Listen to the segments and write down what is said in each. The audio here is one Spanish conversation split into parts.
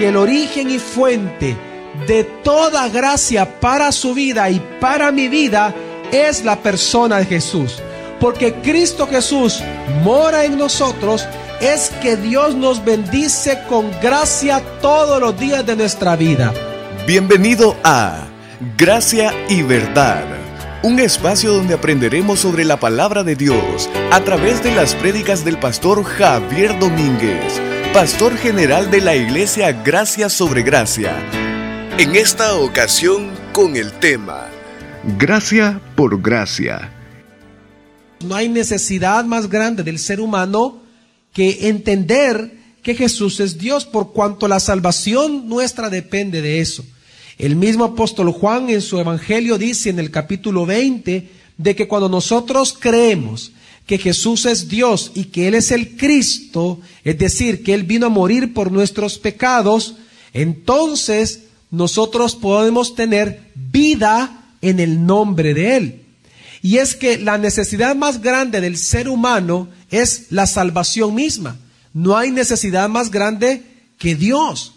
el origen y fuente de toda gracia para su vida y para mi vida es la persona de Jesús. Porque Cristo Jesús mora en nosotros, es que Dios nos bendice con gracia todos los días de nuestra vida. Bienvenido a Gracia y Verdad, un espacio donde aprenderemos sobre la palabra de Dios a través de las prédicas del pastor Javier Domínguez, pastor general de la iglesia Gracia sobre Gracia. En esta ocasión con el tema Gracia por Gracia. No hay necesidad más grande del ser humano que entender que Jesús es Dios por cuanto la salvación nuestra depende de eso. El mismo apóstol Juan en su evangelio dice en el capítulo 20 de que cuando nosotros creemos que Jesús es Dios y que Él es el Cristo, es decir, que Él vino a morir por nuestros pecados, entonces nosotros podemos tener vida en el nombre de Él. Y es que la necesidad más grande del ser humano es la salvación misma. No hay necesidad más grande que Dios.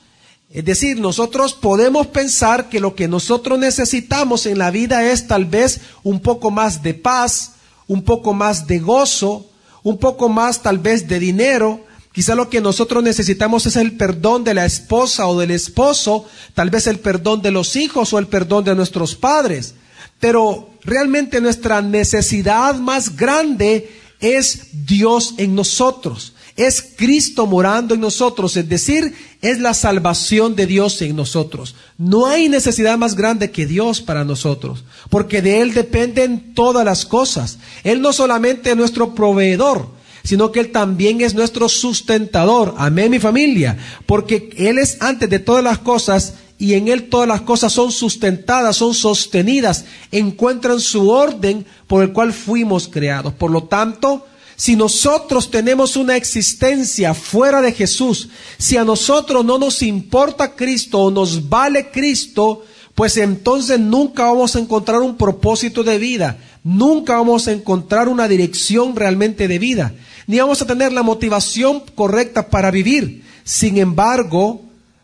Es decir, nosotros podemos pensar que lo que nosotros necesitamos en la vida es tal vez un poco más de paz, un poco más de gozo, un poco más tal vez de dinero. Quizá lo que nosotros necesitamos es el perdón de la esposa o del esposo, tal vez el perdón de los hijos o el perdón de nuestros padres. Pero realmente nuestra necesidad más grande es Dios en nosotros es Cristo morando en nosotros, es decir, es la salvación de Dios en nosotros. No hay necesidad más grande que Dios para nosotros, porque de Él dependen todas las cosas. Él no solamente es nuestro proveedor, sino que Él también es nuestro sustentador. Amén, mi familia, porque Él es antes de todas las cosas y en Él todas las cosas son sustentadas, son sostenidas, encuentran su orden por el cual fuimos creados. Por lo tanto, si nosotros tenemos una existencia fuera de Jesús, si a nosotros no nos importa Cristo o nos vale Cristo, pues entonces nunca vamos a encontrar un propósito de vida, nunca vamos a encontrar una dirección realmente de vida, ni vamos a tener la motivación correcta para vivir. Sin embargo,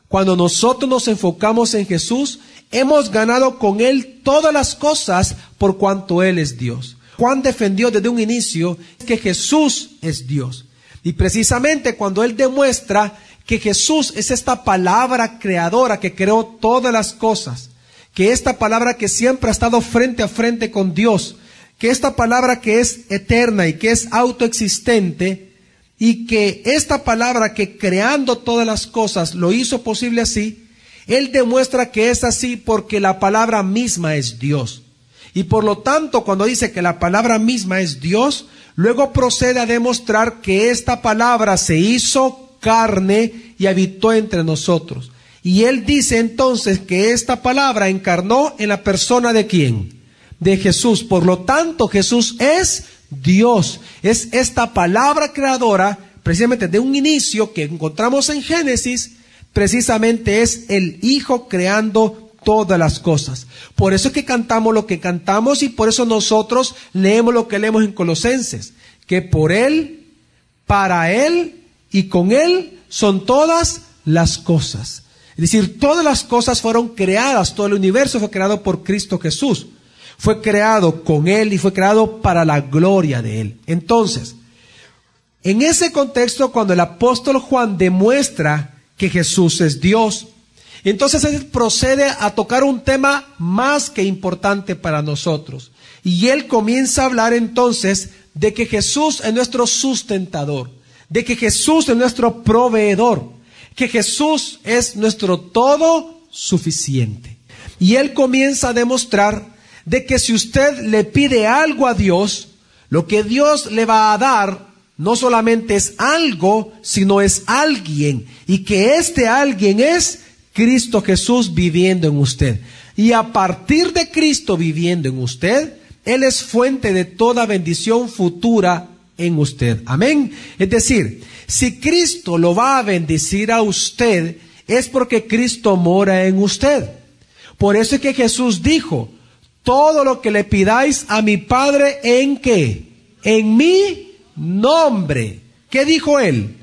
cuando nosotros nos enfocamos en Jesús, hemos ganado con Él todas las cosas por cuanto Él es Dios. Juan defendió desde un inicio que Jesús es Dios. Y precisamente cuando él demuestra que Jesús es esta palabra creadora que creó todas las cosas, que esta palabra que siempre ha estado frente a frente con Dios, que esta palabra que es eterna y que es autoexistente, y que esta palabra que creando todas las cosas lo hizo posible así, él demuestra que es así porque la palabra misma es Dios. Y por lo tanto, cuando dice que la palabra misma es Dios, luego procede a demostrar que esta palabra se hizo carne y habitó entre nosotros. Y él dice entonces que esta palabra encarnó en la persona de quién? De Jesús. Por lo tanto, Jesús es Dios. Es esta palabra creadora, precisamente de un inicio que encontramos en Génesis, precisamente es el Hijo creando todas las cosas. Por eso es que cantamos lo que cantamos y por eso nosotros leemos lo que leemos en Colosenses, que por Él, para Él y con Él son todas las cosas. Es decir, todas las cosas fueron creadas, todo el universo fue creado por Cristo Jesús. Fue creado con Él y fue creado para la gloria de Él. Entonces, en ese contexto, cuando el apóstol Juan demuestra que Jesús es Dios, entonces él procede a tocar un tema más que importante para nosotros. Y él comienza a hablar entonces de que Jesús es nuestro sustentador, de que Jesús es nuestro proveedor, que Jesús es nuestro todo suficiente. Y él comienza a demostrar de que si usted le pide algo a Dios, lo que Dios le va a dar no solamente es algo, sino es alguien. Y que este alguien es Cristo Jesús viviendo en usted. Y a partir de Cristo viviendo en usted, Él es fuente de toda bendición futura en usted. Amén. Es decir, si Cristo lo va a bendecir a usted, es porque Cristo mora en usted. Por eso es que Jesús dijo, todo lo que le pidáis a mi Padre en qué? En mi nombre. ¿Qué dijo Él?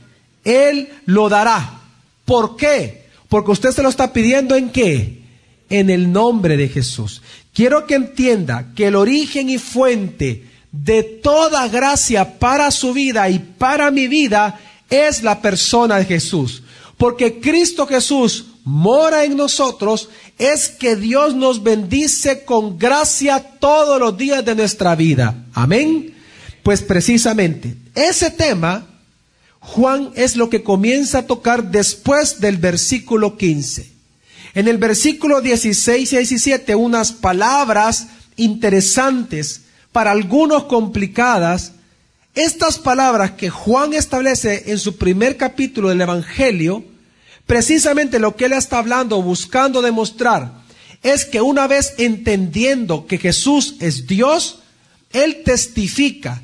Él lo dará. ¿Por qué? Porque usted se lo está pidiendo en qué? En el nombre de Jesús. Quiero que entienda que el origen y fuente de toda gracia para su vida y para mi vida es la persona de Jesús. Porque Cristo Jesús mora en nosotros, es que Dios nos bendice con gracia todos los días de nuestra vida. Amén. Pues precisamente ese tema, Juan es lo que comienza a tocar después del versículo 15. En el versículo 16 y 17, unas palabras interesantes, para algunos complicadas, estas palabras que Juan establece en su primer capítulo del Evangelio, precisamente lo que él está hablando, buscando demostrar, es que una vez entendiendo que Jesús es Dios, él testifica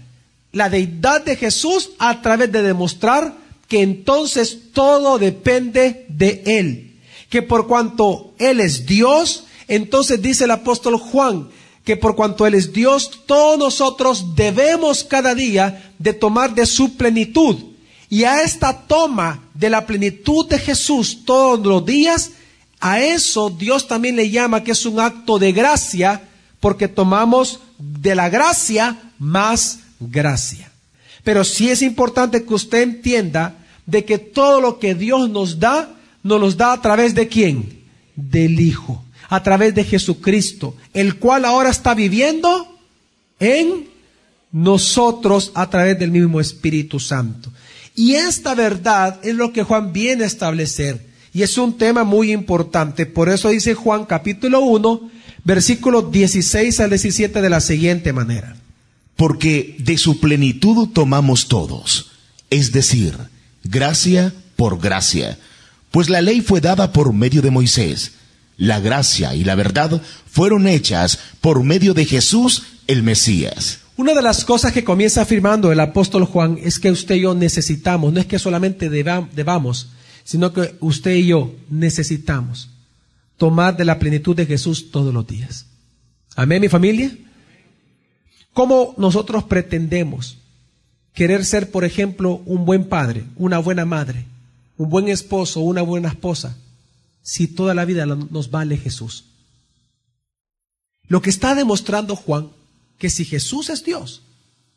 la deidad de Jesús a través de demostrar que entonces todo depende de él. Que por cuanto él es Dios, entonces dice el apóstol Juan, que por cuanto Él es Dios, todos nosotros debemos cada día de tomar de su plenitud. Y a esta toma de la plenitud de Jesús todos los días, a eso Dios también le llama que es un acto de gracia, porque tomamos de la gracia más gracia. Pero sí es importante que usted entienda de que todo lo que Dios nos da, nos los da a través de quién? Del Hijo a través de Jesucristo, el cual ahora está viviendo en nosotros a través del mismo Espíritu Santo. Y esta verdad es lo que Juan viene a establecer. Y es un tema muy importante. Por eso dice Juan capítulo 1, versículos 16 al 17 de la siguiente manera. Porque de su plenitud tomamos todos, es decir, gracia por gracia. Pues la ley fue dada por medio de Moisés la gracia y la verdad fueron hechas por medio de Jesús el Mesías. Una de las cosas que comienza afirmando el apóstol Juan es que usted y yo necesitamos, no es que solamente debamos, sino que usted y yo necesitamos tomar de la plenitud de Jesús todos los días. Amén, mi familia. ¿Cómo nosotros pretendemos querer ser, por ejemplo, un buen padre, una buena madre, un buen esposo, una buena esposa? si toda la vida nos vale Jesús? Lo que está demostrando Juan, que si Jesús es Dios,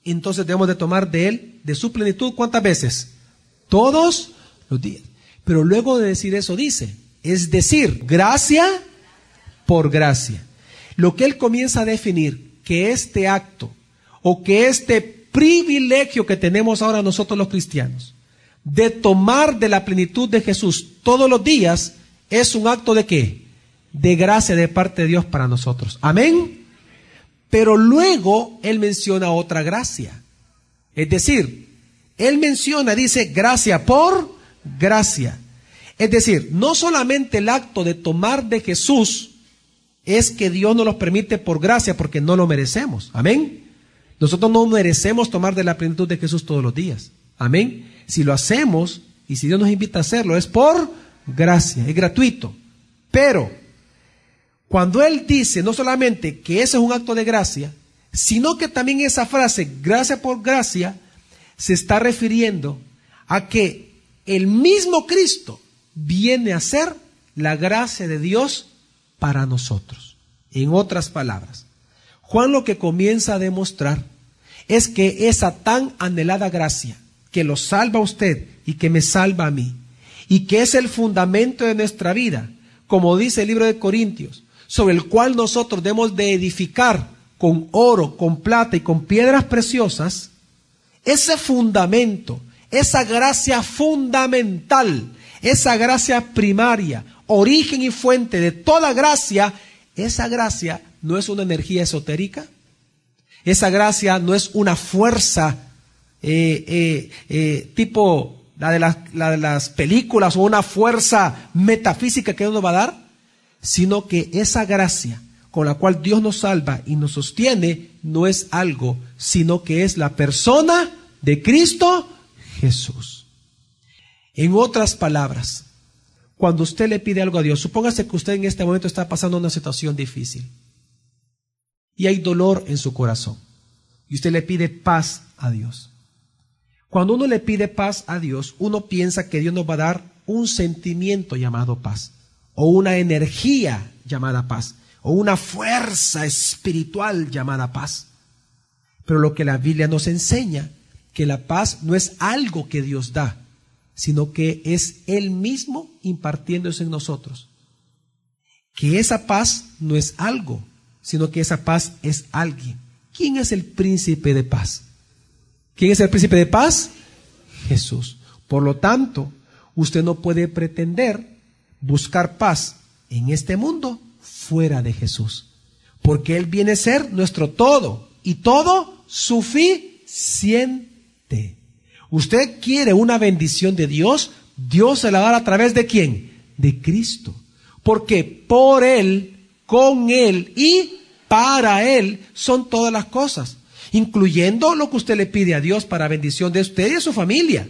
entonces debemos de tomar de Él, de su plenitud, ¿cuántas veces? Todos los días. Pero luego de decir eso dice, es decir, gracia por gracia. Lo que Él comienza a definir, que este acto o que este privilegio que tenemos ahora nosotros los cristianos, de tomar de la plenitud de Jesús todos los días, es un acto de qué? De gracia de parte de Dios para nosotros. Amén. Pero luego Él menciona otra gracia. Es decir, Él menciona, dice, gracia por gracia. Es decir, no solamente el acto de tomar de Jesús es que Dios nos lo permite por gracia porque no lo merecemos. Amén. Nosotros no merecemos tomar de la plenitud de Jesús todos los días. Amén. Si lo hacemos y si Dios nos invita a hacerlo es por gracia, es gratuito. Pero cuando Él dice no solamente que ese es un acto de gracia, sino que también esa frase, gracia por gracia, se está refiriendo a que el mismo Cristo viene a ser la gracia de Dios para nosotros. En otras palabras, Juan lo que comienza a demostrar es que esa tan anhelada gracia que lo salva a usted y que me salva a mí, y que es el fundamento de nuestra vida, como dice el libro de Corintios, sobre el cual nosotros debemos de edificar con oro, con plata y con piedras preciosas, ese fundamento, esa gracia fundamental, esa gracia primaria, origen y fuente de toda gracia, esa gracia no es una energía esotérica, esa gracia no es una fuerza eh, eh, eh, tipo la de las, de las películas o una fuerza metafísica que nos va a dar, sino que esa gracia con la cual Dios nos salva y nos sostiene no es algo, sino que es la persona de Cristo Jesús. En otras palabras, cuando usted le pide algo a Dios, supóngase que usted en este momento está pasando una situación difícil y hay dolor en su corazón y usted le pide paz a Dios. Cuando uno le pide paz a Dios, uno piensa que Dios nos va a dar un sentimiento llamado paz, o una energía llamada paz, o una fuerza espiritual llamada paz. Pero lo que la Biblia nos enseña, que la paz no es algo que Dios da, sino que es Él mismo impartiéndose en nosotros. Que esa paz no es algo, sino que esa paz es alguien. ¿Quién es el príncipe de paz? ¿Quién es el príncipe de paz? Jesús. Por lo tanto, usted no puede pretender buscar paz en este mundo fuera de Jesús. Porque Él viene a ser nuestro todo y todo suficiente. Usted quiere una bendición de Dios, Dios se la da a través de quién? De Cristo. Porque por Él, con Él y para Él son todas las cosas, incluyendo lo que usted le pide a Dios para bendición de usted y de su familia.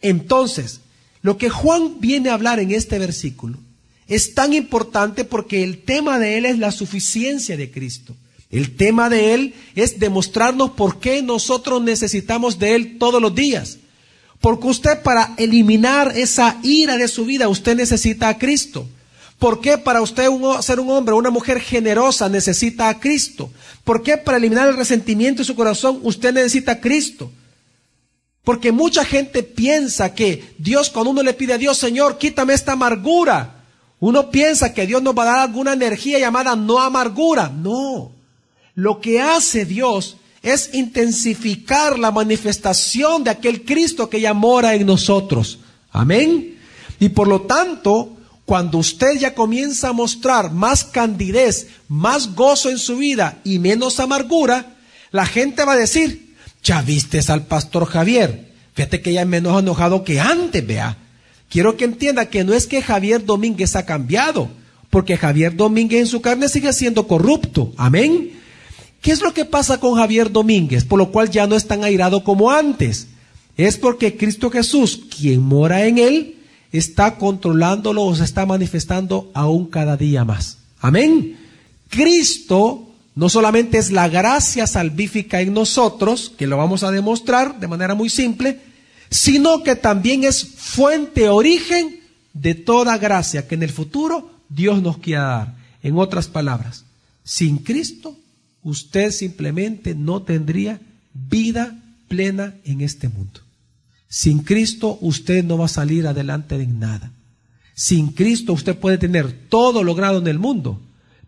Entonces, lo que Juan viene a hablar en este versículo es tan importante porque el tema de él es la suficiencia de Cristo. El tema de Él es demostrarnos por qué nosotros necesitamos de Él todos los días. Porque usted para eliminar esa ira de su vida, usted necesita a Cristo. ¿Por qué para usted ser un hombre o una mujer generosa necesita a Cristo? ¿Por qué para eliminar el resentimiento de su corazón usted necesita a Cristo? Porque mucha gente piensa que Dios, cuando uno le pide a Dios, Señor, quítame esta amargura, uno piensa que Dios nos va a dar alguna energía llamada no amargura. No. Lo que hace Dios es intensificar la manifestación de aquel Cristo que ya mora en nosotros. Amén. Y por lo tanto, cuando usted ya comienza a mostrar más candidez, más gozo en su vida y menos amargura, la gente va a decir, ya viste al pastor Javier. Fíjate que ya es menos enojado que antes, vea. Quiero que entienda que no es que Javier Domínguez ha cambiado, porque Javier Domínguez en su carne sigue siendo corrupto. Amén. ¿Qué es lo que pasa con Javier Domínguez? Por lo cual ya no es tan airado como antes. Es porque Cristo Jesús, quien mora en él, está controlándolo o se está manifestando aún cada día más. Amén. Cristo no solamente es la gracia salvífica en nosotros, que lo vamos a demostrar de manera muy simple, sino que también es fuente, origen de toda gracia que en el futuro Dios nos quiera dar. En otras palabras, sin Cristo usted simplemente no tendría vida plena en este mundo. Sin Cristo usted no va a salir adelante en nada. Sin Cristo usted puede tener todo logrado en el mundo,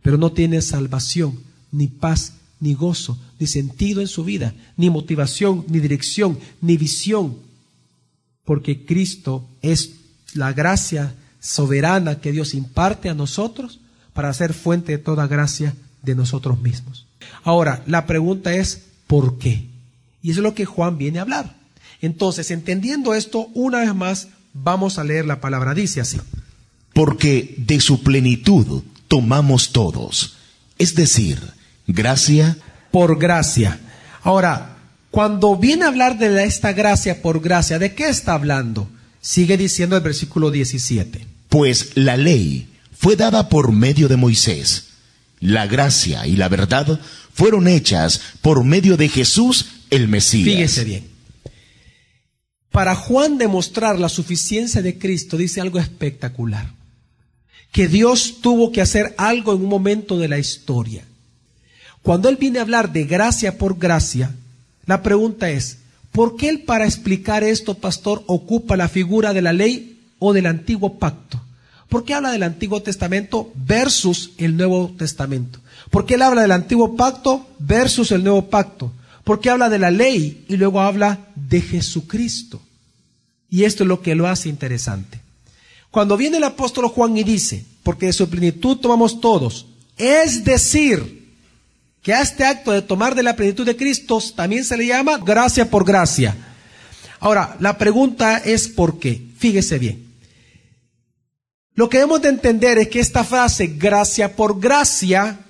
pero no tiene salvación, ni paz, ni gozo, ni sentido en su vida, ni motivación, ni dirección, ni visión. Porque Cristo es la gracia soberana que Dios imparte a nosotros para ser fuente de toda gracia de nosotros mismos. Ahora, la pregunta es, ¿por qué? Y eso es lo que Juan viene a hablar. Entonces, entendiendo esto, una vez más, vamos a leer la palabra. Dice así. Porque de su plenitud tomamos todos. Es decir, gracia por gracia. Ahora, cuando viene a hablar de esta gracia por gracia, ¿de qué está hablando? Sigue diciendo el versículo 17. Pues la ley fue dada por medio de Moisés la gracia y la verdad fueron hechas por medio de Jesús el Mesías. Fíjese bien. Para Juan demostrar la suficiencia de Cristo dice algo espectacular. Que Dios tuvo que hacer algo en un momento de la historia. Cuando él viene a hablar de gracia por gracia, la pregunta es, ¿por qué él para explicar esto, pastor, ocupa la figura de la ley o del antiguo pacto? ¿Por qué habla del Antiguo Testamento versus el Nuevo Testamento? ¿Por qué él habla del Antiguo Pacto versus el Nuevo Pacto? ¿Por qué habla de la ley y luego habla de Jesucristo? Y esto es lo que lo hace interesante. Cuando viene el apóstol Juan y dice, porque de su plenitud tomamos todos, es decir, que a este acto de tomar de la plenitud de Cristo también se le llama gracia por gracia. Ahora, la pregunta es ¿por qué? Fíjese bien. Lo que debemos de entender es que esta frase, gracia por gracia,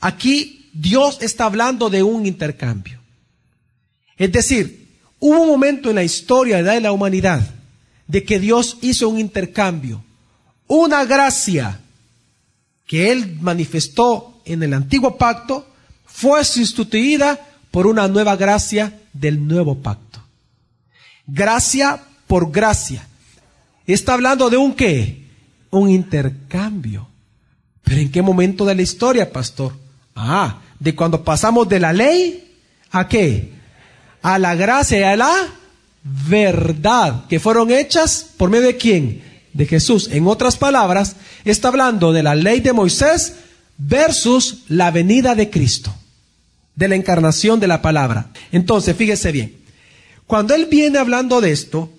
aquí Dios está hablando de un intercambio. Es decir, hubo un momento en la historia de la humanidad de que Dios hizo un intercambio. Una gracia que Él manifestó en el antiguo pacto fue sustituida por una nueva gracia del nuevo pacto. Gracia por gracia. está hablando de un qué? Un intercambio. Pero ¿en qué momento de la historia, pastor? Ah, de cuando pasamos de la ley a qué? A la gracia y a la verdad, que fueron hechas por medio de quién? De Jesús. En otras palabras, está hablando de la ley de Moisés versus la venida de Cristo, de la encarnación de la palabra. Entonces, fíjese bien, cuando él viene hablando de esto,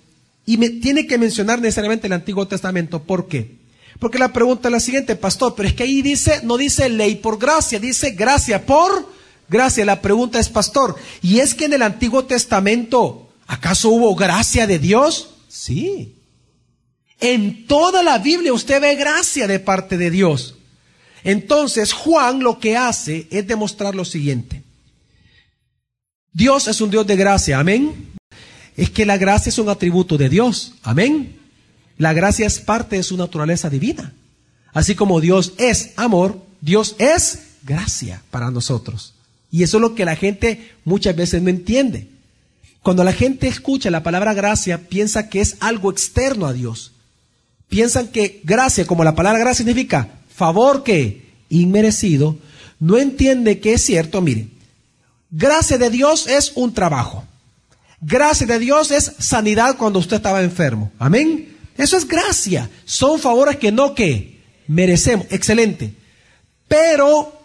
y me tiene que mencionar necesariamente el Antiguo Testamento, ¿por qué? Porque la pregunta es la siguiente, pastor, pero es que ahí dice, no dice ley por gracia, dice gracia por gracia. La pregunta es, pastor, ¿y es que en el Antiguo Testamento acaso hubo gracia de Dios? Sí. En toda la Biblia usted ve gracia de parte de Dios. Entonces Juan lo que hace es demostrar lo siguiente. Dios es un Dios de gracia, amén. Es que la gracia es un atributo de Dios, amén. La gracia es parte de su naturaleza divina. Así como Dios es amor, Dios es gracia para nosotros. Y eso es lo que la gente muchas veces no entiende. Cuando la gente escucha la palabra gracia, piensa que es algo externo a Dios. Piensan que gracia, como la palabra gracia significa favor que inmerecido, no entiende que es cierto, mire, gracia de Dios es un trabajo. Gracia de Dios es sanidad cuando usted estaba enfermo. Amén. Eso es gracia. Son favores que no que merecemos. Excelente. Pero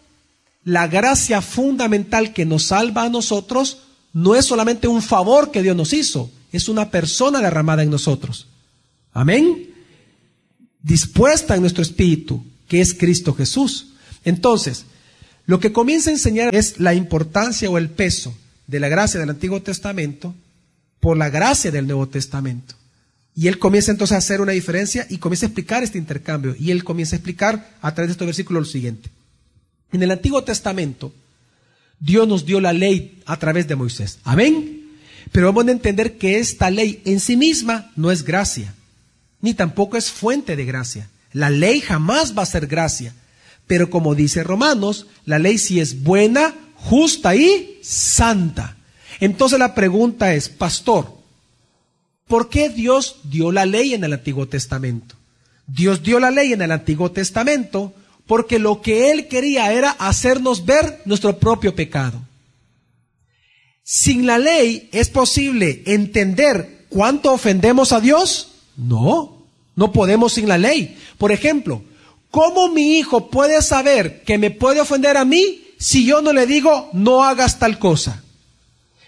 la gracia fundamental que nos salva a nosotros no es solamente un favor que Dios nos hizo, es una persona derramada en nosotros. Amén. Dispuesta en nuestro espíritu, que es Cristo Jesús. Entonces, lo que comienza a enseñar es la importancia o el peso de la gracia del Antiguo Testamento por la gracia del Nuevo Testamento. Y él comienza entonces a hacer una diferencia y comienza a explicar este intercambio. Y él comienza a explicar a través de este versículo lo siguiente. En el Antiguo Testamento, Dios nos dio la ley a través de Moisés. Amén. Pero vamos a entender que esta ley en sí misma no es gracia, ni tampoco es fuente de gracia. La ley jamás va a ser gracia. Pero como dice Romanos, la ley sí es buena, justa y santa. Entonces la pregunta es, pastor, ¿por qué Dios dio la ley en el Antiguo Testamento? Dios dio la ley en el Antiguo Testamento porque lo que Él quería era hacernos ver nuestro propio pecado. Sin la ley es posible entender cuánto ofendemos a Dios. No, no podemos sin la ley. Por ejemplo, ¿cómo mi hijo puede saber que me puede ofender a mí si yo no le digo no hagas tal cosa?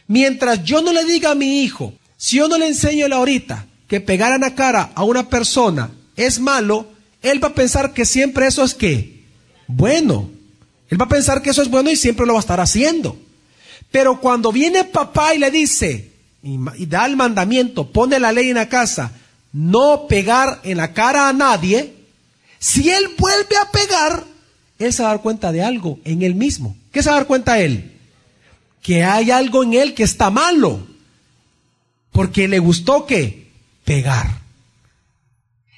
Mientras yo no le diga a mi hijo, si yo no le enseño la ahorita que pegar en la cara a una persona es malo, él va a pensar que siempre eso es que bueno. Él va a pensar que eso es bueno y siempre lo va a estar haciendo. Pero cuando viene papá y le dice, y da el mandamiento, pone la ley en la casa, no pegar en la cara a nadie, si él vuelve a pegar, él se va a dar cuenta de algo en él mismo. ¿Qué se va a dar cuenta él? Que hay algo en él que está malo. Porque le gustó que pegar.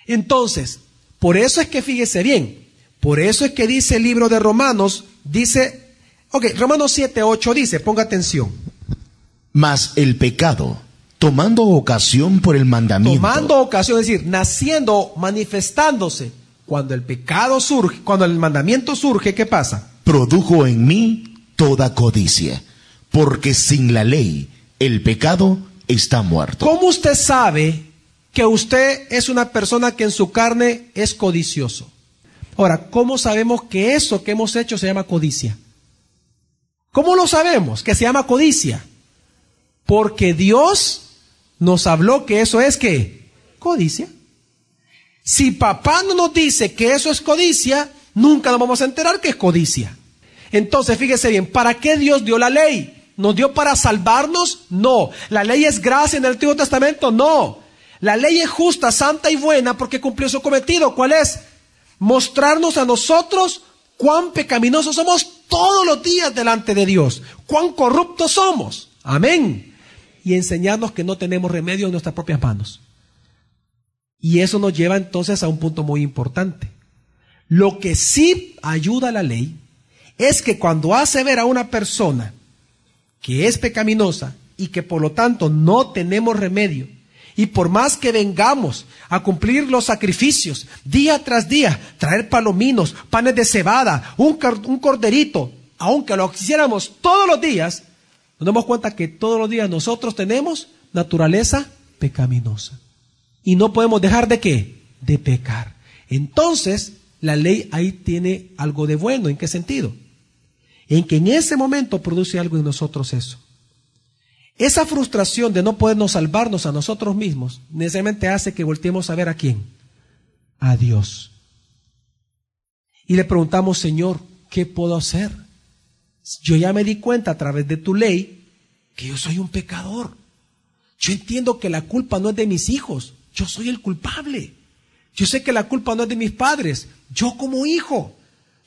Entonces, por eso es que fíjese bien, por eso es que dice el libro de Romanos, dice, ok, Romanos 7, 8 dice, ponga atención. Mas el pecado, tomando ocasión por el mandamiento. Tomando ocasión, es decir, naciendo, manifestándose. Cuando el pecado surge, cuando el mandamiento surge, ¿qué pasa? Produjo en mí toda codicia, porque sin la ley el pecado está muerto. ¿Cómo usted sabe que usted es una persona que en su carne es codicioso? Ahora, ¿cómo sabemos que eso que hemos hecho se llama codicia? ¿Cómo lo sabemos que se llama codicia? Porque Dios nos habló que eso es que codicia. Si papá no nos dice que eso es codicia, nunca nos vamos a enterar que es codicia. Entonces, fíjese bien, ¿para qué Dios dio la ley? ¿Nos dio para salvarnos? No. ¿La ley es gracia en el Antiguo Testamento? No. La ley es justa, santa y buena porque cumplió su cometido. ¿Cuál es? Mostrarnos a nosotros cuán pecaminosos somos todos los días delante de Dios, cuán corruptos somos. Amén. Y enseñarnos que no tenemos remedio en nuestras propias manos. Y eso nos lleva entonces a un punto muy importante. Lo que sí ayuda a la ley es que cuando hace ver a una persona que es pecaminosa y que por lo tanto no tenemos remedio, Y por más que vengamos a cumplir los sacrificios día tras día, traer palominos, panes de cebada, un, un corderito, aunque lo quisiéramos todos los días, nos damos cuenta que todos los días nosotros tenemos naturaleza pecaminosa. Y no podemos dejar de qué? De pecar. Entonces, la ley ahí tiene algo de bueno. ¿En qué sentido? En que en ese momento produce algo en nosotros eso. Esa frustración de no podernos salvarnos a nosotros mismos necesariamente hace que volteemos a ver a quién. A Dios. Y le preguntamos, Señor, ¿qué puedo hacer? Yo ya me di cuenta a través de tu ley que yo soy un pecador. Yo entiendo que la culpa no es de mis hijos, yo soy el culpable. Yo sé que la culpa no es de mis padres, yo como hijo.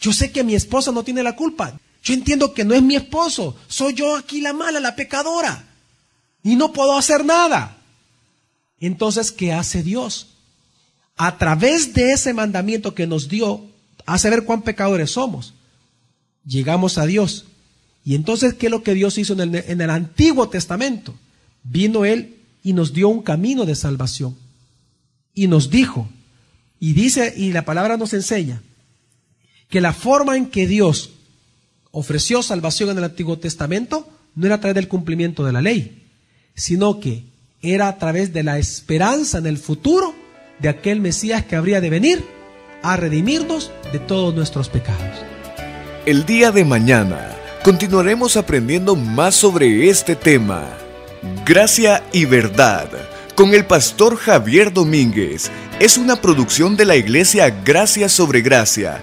Yo sé que mi esposa no tiene la culpa. Yo entiendo que no es mi esposo, soy yo aquí la mala, la pecadora y no puedo hacer nada. Entonces, ¿qué hace Dios? A través de ese mandamiento que nos dio, hace ver cuán pecadores somos. Llegamos a Dios. Y entonces, ¿qué es lo que Dios hizo en el, en el Antiguo Testamento? Vino Él y nos dio un camino de salvación. Y nos dijo, y dice, y la palabra nos enseña, que la forma en que Dios ofreció salvación en el Antiguo Testamento no era a través del cumplimiento de la ley, sino que era a través de la esperanza en el futuro de aquel Mesías que habría de venir a redimirnos de todos nuestros pecados. El día de mañana continuaremos aprendiendo más sobre este tema. Gracia y verdad con el pastor Javier Domínguez. Es una producción de la iglesia Gracia sobre Gracia.